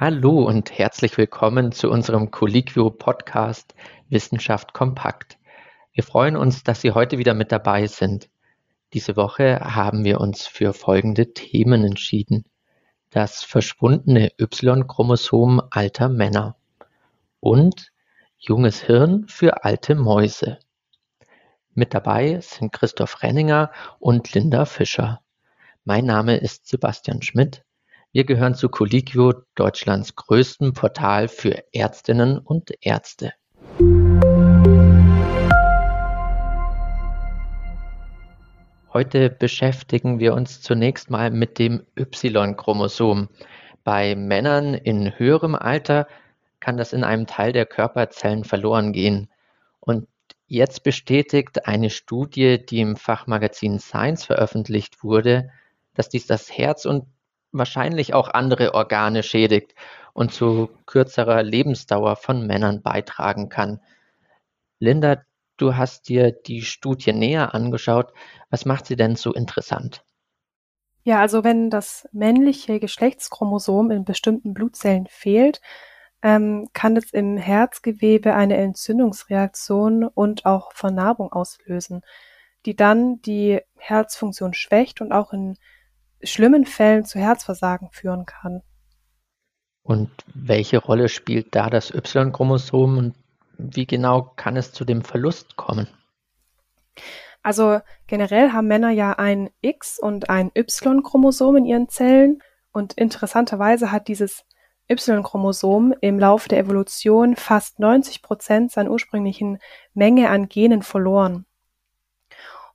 Hallo und herzlich willkommen zu unserem Colliquio Podcast Wissenschaft kompakt. Wir freuen uns, dass Sie heute wieder mit dabei sind. Diese Woche haben wir uns für folgende Themen entschieden. Das verschwundene Y-Chromosom alter Männer und junges Hirn für alte Mäuse. Mit dabei sind Christoph Renninger und Linda Fischer. Mein Name ist Sebastian Schmidt wir gehören zu Colliquio, Deutschlands größtem Portal für Ärztinnen und Ärzte. Heute beschäftigen wir uns zunächst mal mit dem Y-Chromosom. Bei Männern in höherem Alter kann das in einem Teil der Körperzellen verloren gehen. Und jetzt bestätigt eine Studie, die im Fachmagazin Science veröffentlicht wurde, dass dies das Herz und wahrscheinlich auch andere Organe schädigt und zu kürzerer Lebensdauer von Männern beitragen kann. Linda, du hast dir die Studie näher angeschaut. Was macht sie denn so interessant? Ja, also wenn das männliche Geschlechtschromosom in bestimmten Blutzellen fehlt, ähm, kann es im Herzgewebe eine Entzündungsreaktion und auch Vernarbung auslösen, die dann die Herzfunktion schwächt und auch in schlimmen Fällen zu Herzversagen führen kann. Und welche Rolle spielt da das Y-Chromosom und wie genau kann es zu dem Verlust kommen? Also generell haben Männer ja ein X- und ein Y-Chromosom in ihren Zellen und interessanterweise hat dieses Y-Chromosom im Laufe der Evolution fast 90 Prozent seiner ursprünglichen Menge an Genen verloren.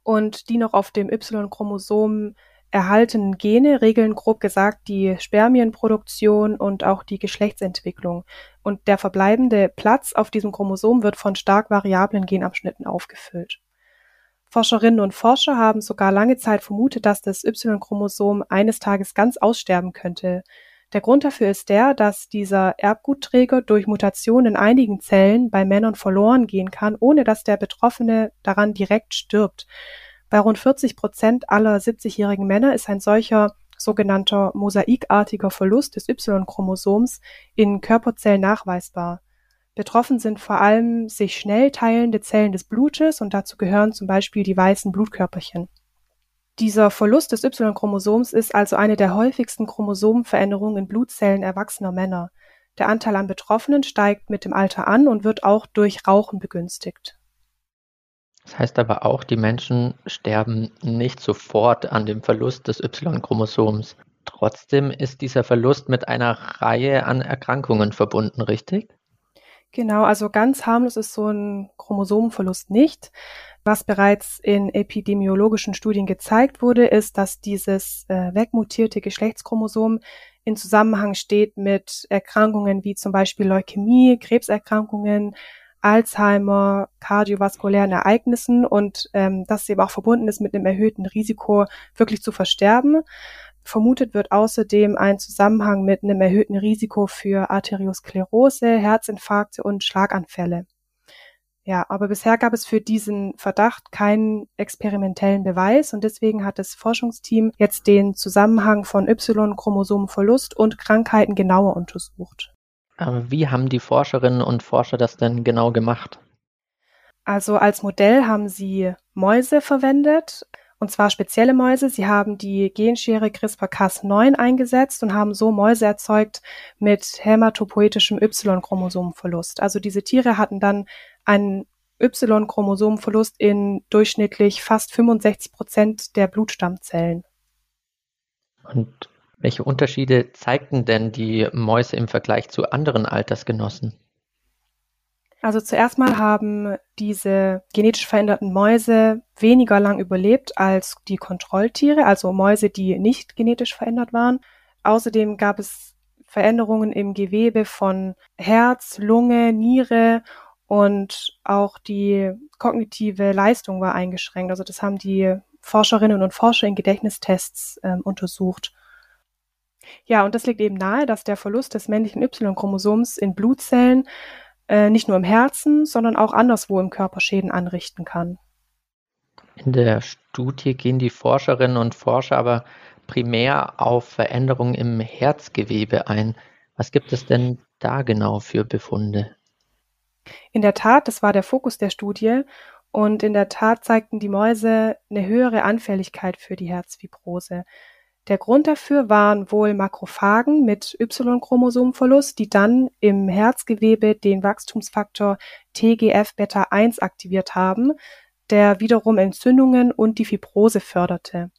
Und die noch auf dem Y-Chromosom erhaltenen Gene regeln grob gesagt die Spermienproduktion und auch die Geschlechtsentwicklung. Und der verbleibende Platz auf diesem Chromosom wird von stark variablen Genabschnitten aufgefüllt. Forscherinnen und Forscher haben sogar lange Zeit vermutet, dass das Y-Chromosom eines Tages ganz aussterben könnte. Der Grund dafür ist der, dass dieser Erbgutträger durch Mutation in einigen Zellen bei Männern verloren gehen kann, ohne dass der Betroffene daran direkt stirbt. Bei rund 40 Prozent aller 70-jährigen Männer ist ein solcher sogenannter mosaikartiger Verlust des Y-Chromosoms in Körperzellen nachweisbar. Betroffen sind vor allem sich schnell teilende Zellen des Blutes und dazu gehören zum Beispiel die weißen Blutkörperchen. Dieser Verlust des Y-Chromosoms ist also eine der häufigsten Chromosomenveränderungen in Blutzellen erwachsener Männer. Der Anteil an Betroffenen steigt mit dem Alter an und wird auch durch Rauchen begünstigt. Das heißt aber auch, die Menschen sterben nicht sofort an dem Verlust des Y-Chromosoms. Trotzdem ist dieser Verlust mit einer Reihe an Erkrankungen verbunden, richtig? Genau, also ganz harmlos ist so ein Chromosomenverlust nicht. Was bereits in epidemiologischen Studien gezeigt wurde, ist, dass dieses äh, wegmutierte Geschlechtschromosom in Zusammenhang steht mit Erkrankungen wie zum Beispiel Leukämie, Krebserkrankungen, Alzheimer, kardiovaskulären Ereignissen und ähm, dass aber auch verbunden ist mit einem erhöhten Risiko, wirklich zu versterben. Vermutet wird außerdem ein Zusammenhang mit einem erhöhten Risiko für Arteriosklerose, Herzinfarkte und Schlaganfälle. Ja, aber bisher gab es für diesen Verdacht keinen experimentellen Beweis und deswegen hat das Forschungsteam jetzt den Zusammenhang von Y-Chromosomenverlust und Krankheiten genauer untersucht. Aber wie haben die Forscherinnen und Forscher das denn genau gemacht? Also als Modell haben sie Mäuse verwendet, und zwar spezielle Mäuse. Sie haben die Genschere CRISPR-Cas9 eingesetzt und haben so Mäuse erzeugt mit hämatopoetischem Y-Chromosomenverlust. Also diese Tiere hatten dann einen Y-Chromosomenverlust in durchschnittlich fast 65 Prozent der Blutstammzellen. Und welche Unterschiede zeigten denn die Mäuse im Vergleich zu anderen Altersgenossen? Also zuerst mal haben diese genetisch veränderten Mäuse weniger lang überlebt als die Kontrolltiere, also Mäuse, die nicht genetisch verändert waren. Außerdem gab es Veränderungen im Gewebe von Herz, Lunge, Niere und auch die kognitive Leistung war eingeschränkt. Also das haben die Forscherinnen und Forscher in Gedächtnistests äh, untersucht. Ja, und das liegt eben nahe, dass der Verlust des männlichen Y-Chromosoms in Blutzellen äh, nicht nur im Herzen, sondern auch anderswo im Körper Schäden anrichten kann. In der Studie gehen die Forscherinnen und Forscher aber primär auf Veränderungen im Herzgewebe ein. Was gibt es denn da genau für Befunde? In der Tat, das war der Fokus der Studie. Und in der Tat zeigten die Mäuse eine höhere Anfälligkeit für die Herzfibrose. Der Grund dafür waren wohl Makrophagen mit Y-Chromosomverlust, die dann im Herzgewebe den Wachstumsfaktor TGF-beta1 aktiviert haben, der wiederum Entzündungen und die Fibrose förderte.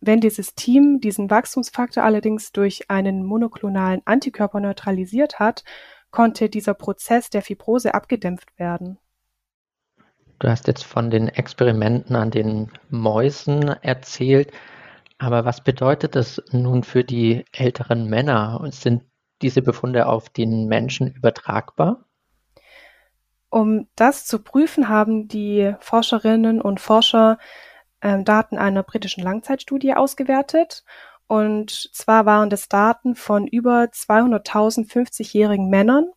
Wenn dieses Team diesen Wachstumsfaktor allerdings durch einen monoklonalen Antikörper neutralisiert hat, konnte dieser Prozess der Fibrose abgedämpft werden. Du hast jetzt von den Experimenten an den Mäusen erzählt, aber was bedeutet das nun für die älteren Männer? Sind diese Befunde auf den Menschen übertragbar? Um das zu prüfen, haben die Forscherinnen und Forscher ähm, Daten einer britischen Langzeitstudie ausgewertet und zwar waren das Daten von über 200.000 50-jährigen Männern.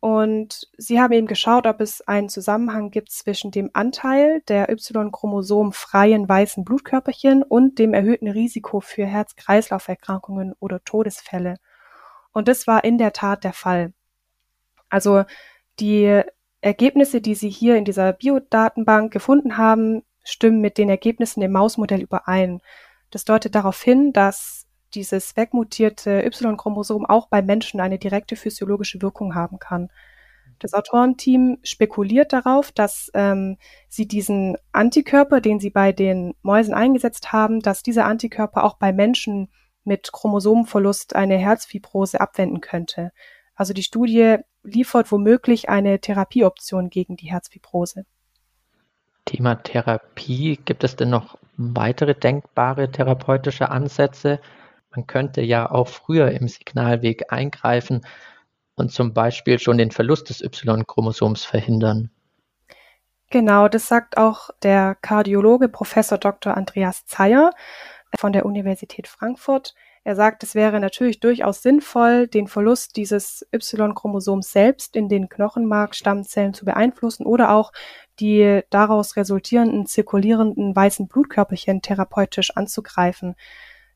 Und sie haben eben geschaut, ob es einen Zusammenhang gibt zwischen dem Anteil der Y-Chromosom-freien weißen Blutkörperchen und dem erhöhten Risiko für Herz-Kreislauf-Erkrankungen oder Todesfälle. Und das war in der Tat der Fall. Also die Ergebnisse, die Sie hier in dieser Biodatenbank gefunden haben, stimmen mit den Ergebnissen im Mausmodell überein. Das deutet darauf hin, dass dieses wegmutierte Y-Chromosom auch bei Menschen eine direkte physiologische Wirkung haben kann. Das Autorenteam spekuliert darauf, dass ähm, sie diesen Antikörper, den sie bei den Mäusen eingesetzt haben, dass dieser Antikörper auch bei Menschen mit Chromosomenverlust eine Herzfibrose abwenden könnte. Also die Studie liefert womöglich eine Therapieoption gegen die Herzfibrose. Thema Therapie. Gibt es denn noch weitere denkbare therapeutische Ansätze? Man könnte ja auch früher im Signalweg eingreifen und zum Beispiel schon den Verlust des Y-Chromosoms verhindern. Genau, das sagt auch der Kardiologe Professor Dr. Andreas Zeyer von der Universität Frankfurt. Er sagt, es wäre natürlich durchaus sinnvoll, den Verlust dieses Y-Chromosoms selbst in den Knochenmarkstammzellen zu beeinflussen oder auch die daraus resultierenden zirkulierenden weißen Blutkörperchen therapeutisch anzugreifen.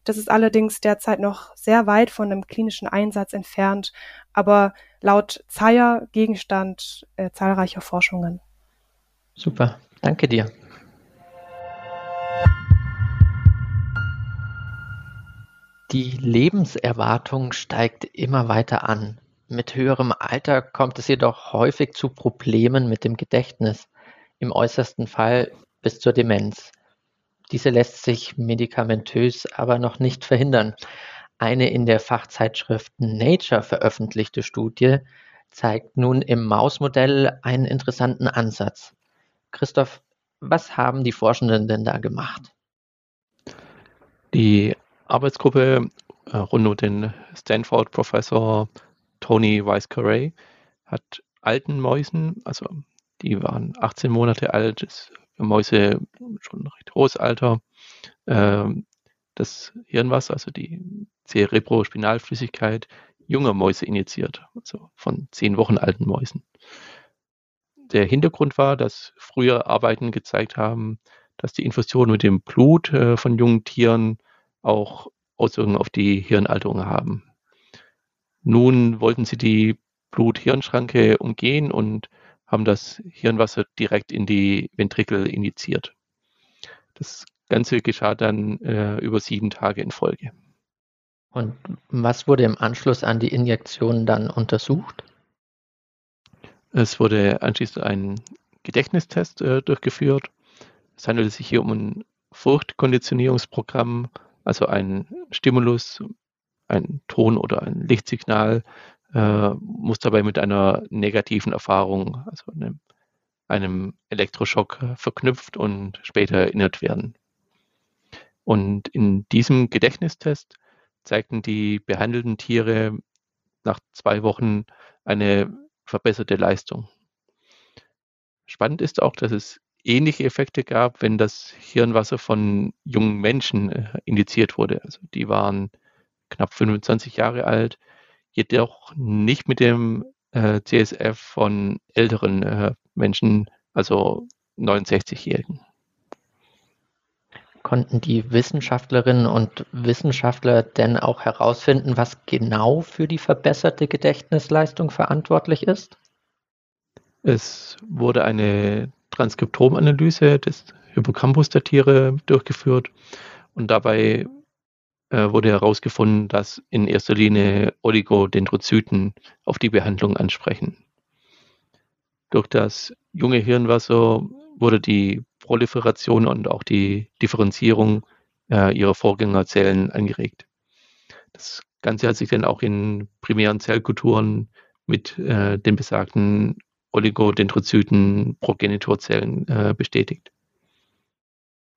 Das ist allerdings derzeit noch sehr weit von einem klinischen Einsatz entfernt, aber laut Zeyer Gegenstand äh, zahlreicher Forschungen. Super, danke dir. Die Lebenserwartung steigt immer weiter an. Mit höherem Alter kommt es jedoch häufig zu Problemen mit dem Gedächtnis, im äußersten Fall bis zur Demenz. Diese lässt sich medikamentös aber noch nicht verhindern. Eine in der Fachzeitschrift Nature veröffentlichte Studie zeigt nun im Mausmodell einen interessanten Ansatz. Christoph, was haben die Forschenden denn da gemacht? Die Arbeitsgruppe äh, rund um den Stanford-Professor Tony Weiss-Carey hat alten Mäusen, also die waren 18 Monate alt, Mäuse schon recht hohes Alter. Ähm, das Hirnwasser, also die Cerebrospinalflüssigkeit junger Mäuse injiziert, also von zehn Wochen alten Mäusen. Der Hintergrund war, dass früher Arbeiten gezeigt haben, dass die Infusion mit dem Blut äh, von jungen Tieren auch Auswirkungen auf die Hirnalterung haben. Nun wollten sie die Blut-Hirn-Schranke umgehen und haben das Hirnwasser direkt in die Ventrikel injiziert. Das Ganze geschah dann äh, über sieben Tage in Folge. Und was wurde im Anschluss an die Injektion dann untersucht? Es wurde anschließend ein Gedächtnistest äh, durchgeführt. Es handelte sich hier um ein Furchtkonditionierungsprogramm, also ein Stimulus, ein Ton oder ein Lichtsignal, äh, muss dabei mit einer negativen Erfahrung, also einem, einem Elektroschock äh, verknüpft und später erinnert werden. Und in diesem Gedächtnistest zeigten die behandelten Tiere nach zwei Wochen eine verbesserte Leistung. Spannend ist auch, dass es ähnliche Effekte gab, wenn das Hirnwasser von jungen Menschen äh, indiziert wurde. Also die waren knapp 25 Jahre alt, jedoch nicht mit dem äh, CSF von älteren äh, Menschen, also 69-Jährigen. Konnten die Wissenschaftlerinnen und Wissenschaftler denn auch herausfinden, was genau für die verbesserte Gedächtnisleistung verantwortlich ist? Es wurde eine Transkriptomanalyse des Hippocampus der Tiere durchgeführt und dabei äh, wurde herausgefunden, dass in erster Linie Oligodendrozyten auf die Behandlung ansprechen. Durch das junge Hirnwasser wurde die Proliferation und auch die Differenzierung äh, ihrer Vorgängerzellen angeregt. Das Ganze hat sich dann auch in primären Zellkulturen mit äh, den besagten Oligodendrozyten Progenitorzellen äh, bestätigt.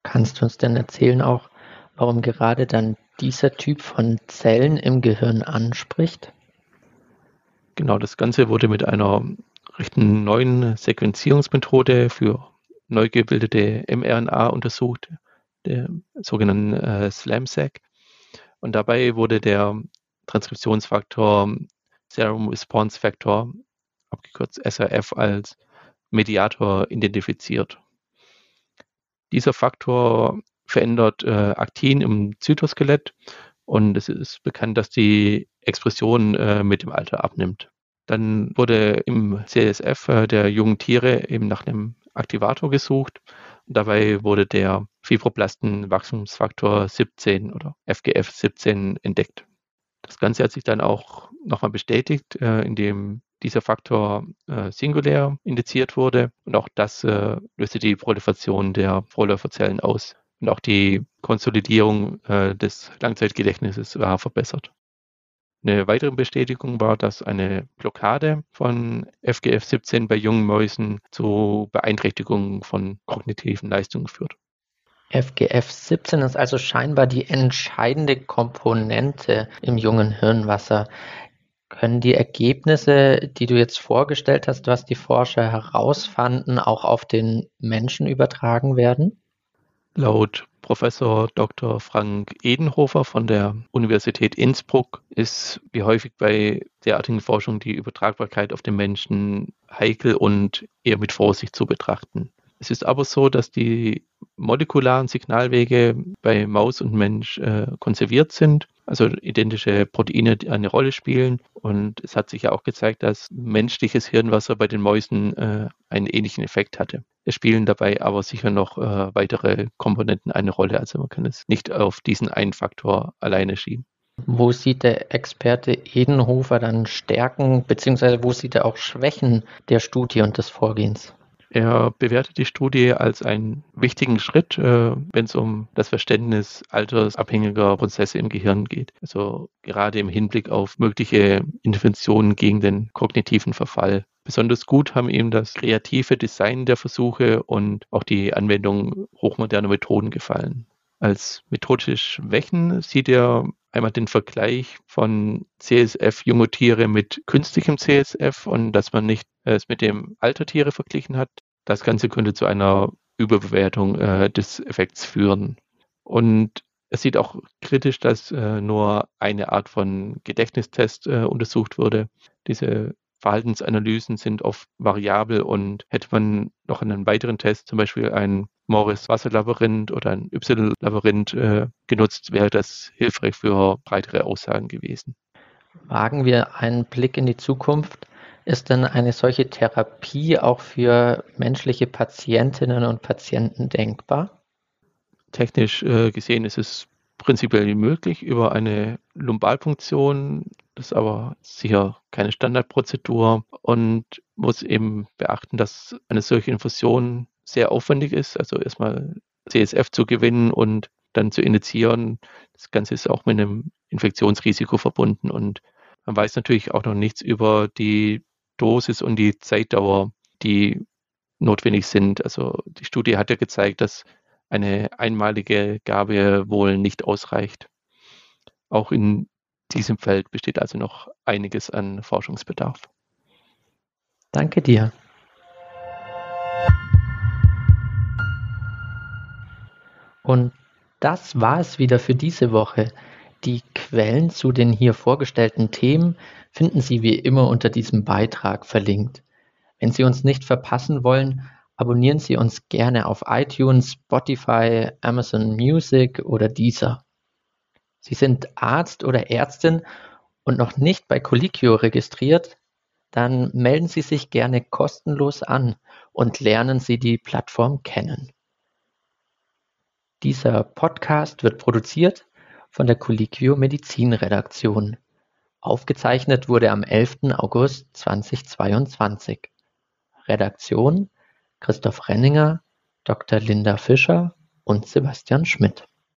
Kannst du uns denn erzählen auch, warum gerade dann dieser Typ von Zellen im Gehirn anspricht? Genau, das Ganze wurde mit einer recht neuen Sequenzierungsmethode für neu gebildete mRNA untersucht, der sogenannten äh, SLAMSEC. Und dabei wurde der Transkriptionsfaktor Serum Response Factor, abgekürzt SRF, als Mediator identifiziert. Dieser Faktor verändert äh, Aktin im Zytoskelett und es ist bekannt, dass die Expression äh, mit dem Alter abnimmt. Dann wurde im CSF äh, der jungen Tiere eben nach einem Aktivator gesucht. Und dabei wurde der Fibroblasten-Wachstumsfaktor 17 oder FGF 17 entdeckt. Das Ganze hat sich dann auch nochmal bestätigt, äh, indem dieser Faktor äh, singulär indiziert wurde und auch das äh, löste die Proliferation der Vorläuferzellen aus. Und auch die Konsolidierung äh, des Langzeitgedächtnisses war verbessert. Eine weitere Bestätigung war, dass eine Blockade von FGF17 bei jungen Mäusen zu Beeinträchtigungen von kognitiven Leistungen führt. FGF17 ist also scheinbar die entscheidende Komponente im jungen Hirnwasser. Können die Ergebnisse, die du jetzt vorgestellt hast, was die Forscher herausfanden, auch auf den Menschen übertragen werden? Laut Professor Dr. Frank Edenhofer von der Universität Innsbruck ist wie häufig bei derartigen Forschung die Übertragbarkeit auf den Menschen heikel und eher mit Vorsicht zu betrachten. Es ist aber so, dass die molekularen Signalwege bei Maus und Mensch äh, konserviert sind also identische Proteine eine Rolle spielen. Und es hat sich ja auch gezeigt, dass menschliches Hirnwasser bei den Mäusen äh, einen ähnlichen Effekt hatte. Es spielen dabei aber sicher noch äh, weitere Komponenten eine Rolle. Also man kann es nicht auf diesen einen Faktor alleine schieben. Wo sieht der Experte Edenhofer dann Stärken, beziehungsweise wo sieht er auch Schwächen der Studie und des Vorgehens? Er bewertet die Studie als einen wichtigen Schritt, äh, wenn es um das Verständnis altersabhängiger Prozesse im Gehirn geht. Also gerade im Hinblick auf mögliche Interventionen gegen den kognitiven Verfall. Besonders gut haben ihm das kreative Design der Versuche und auch die Anwendung hochmoderner Methoden gefallen. Als methodische Schwächen sieht er einmal den Vergleich von CSF junge Tiere mit künstlichem CSF und dass man nicht äh, es mit dem Alter Tiere verglichen hat. Das Ganze könnte zu einer Überbewertung äh, des Effekts führen. Und es sieht auch kritisch, dass äh, nur eine Art von Gedächtnistest äh, untersucht wurde. Diese Verhaltensanalysen sind oft variabel und hätte man noch einen weiteren Test, zum Beispiel Morris-Wasserlabyrinth oder ein Y-Labyrinth äh, genutzt, wäre das hilfreich für breitere Aussagen gewesen. Wagen wir einen Blick in die Zukunft. Ist denn eine solche Therapie auch für menschliche Patientinnen und Patienten denkbar? Technisch äh, gesehen ist es prinzipiell möglich über eine Lumbalpunktion. Das ist aber sicher keine Standardprozedur und muss eben beachten, dass eine solche Infusion sehr aufwendig ist. Also erstmal CSF zu gewinnen und dann zu initiieren. Das Ganze ist auch mit einem Infektionsrisiko verbunden und man weiß natürlich auch noch nichts über die Dosis und die Zeitdauer, die notwendig sind. Also die Studie hat ja gezeigt, dass eine einmalige Gabe wohl nicht ausreicht. Auch in diesem Feld besteht also noch einiges an Forschungsbedarf. Danke dir. Und das war es wieder für diese Woche. Die Quellen zu den hier vorgestellten Themen finden Sie wie immer unter diesem Beitrag verlinkt. Wenn Sie uns nicht verpassen wollen, abonnieren Sie uns gerne auf iTunes, Spotify, Amazon Music oder Deezer. Sie sind Arzt oder Ärztin und noch nicht bei Colliquio registriert, dann melden Sie sich gerne kostenlos an und lernen Sie die Plattform kennen. Dieser Podcast wird produziert von der Colliquio Medizinredaktion. Aufgezeichnet wurde am 11. August 2022. Redaktion Christoph Renninger, Dr. Linda Fischer und Sebastian Schmidt.